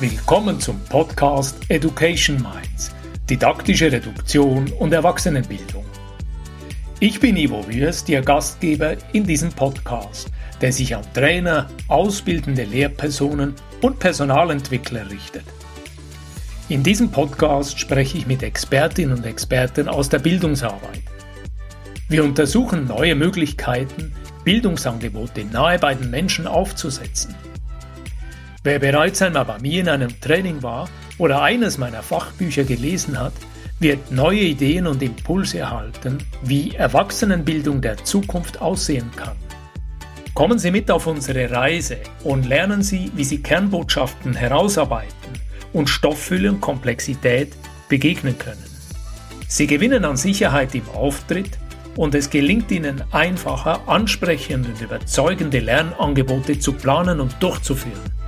Willkommen zum Podcast Education Minds, didaktische Reduktion und Erwachsenenbildung. Ich bin Ivo Würst, Ihr Gastgeber in diesem Podcast, der sich an Trainer, ausbildende Lehrpersonen und Personalentwickler richtet. In diesem Podcast spreche ich mit Expertinnen und Experten aus der Bildungsarbeit. Wir untersuchen neue Möglichkeiten, Bildungsangebote nahe bei den Menschen aufzusetzen – Wer bereits einmal bei mir in einem Training war oder eines meiner Fachbücher gelesen hat, wird neue Ideen und Impulse erhalten, wie Erwachsenenbildung der Zukunft aussehen kann. Kommen Sie mit auf unsere Reise und lernen Sie, wie Sie Kernbotschaften herausarbeiten und Stofffülle und Komplexität begegnen können. Sie gewinnen an Sicherheit im Auftritt und es gelingt Ihnen einfacher, ansprechende und überzeugende Lernangebote zu planen und durchzuführen.